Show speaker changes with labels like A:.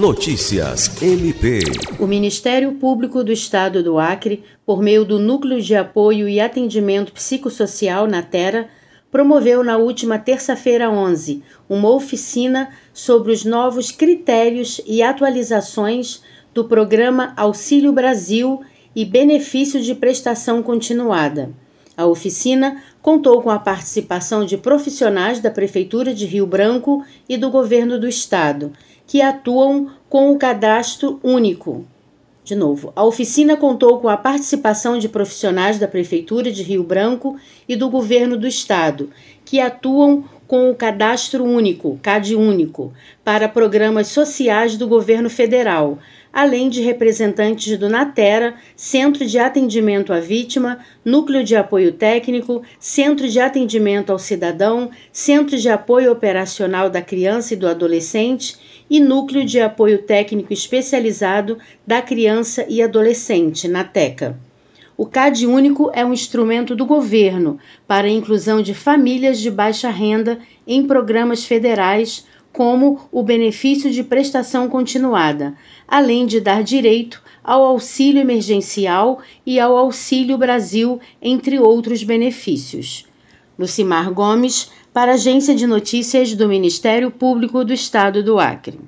A: Notícias MP.
B: O Ministério Público do Estado do Acre, por meio do Núcleo de Apoio e Atendimento Psicossocial na Terra, promoveu na última terça-feira 11 uma oficina sobre os novos critérios e atualizações do programa Auxílio Brasil e benefício de prestação continuada. A oficina contou com a participação de profissionais da Prefeitura de Rio Branco e do Governo do Estado, que atuam com o cadastro único. De novo, a oficina contou com a participação de profissionais da Prefeitura de Rio Branco e do Governo do Estado, que atuam com o cadastro único, CAD único, para programas sociais do governo federal, além de representantes do Natera, Centro de Atendimento à Vítima, Núcleo de Apoio Técnico, Centro de Atendimento ao Cidadão, Centro de Apoio Operacional da Criança e do Adolescente e Núcleo de Apoio Técnico Especializado da Criança e Adolescente, NATECA. O CAD Único é um instrumento do governo para a inclusão de famílias de baixa renda em programas federais como o benefício de prestação continuada, além de dar direito ao auxílio emergencial e ao Auxílio Brasil, entre outros benefícios. Lucimar Gomes, para a Agência de Notícias do Ministério Público do Estado do Acre.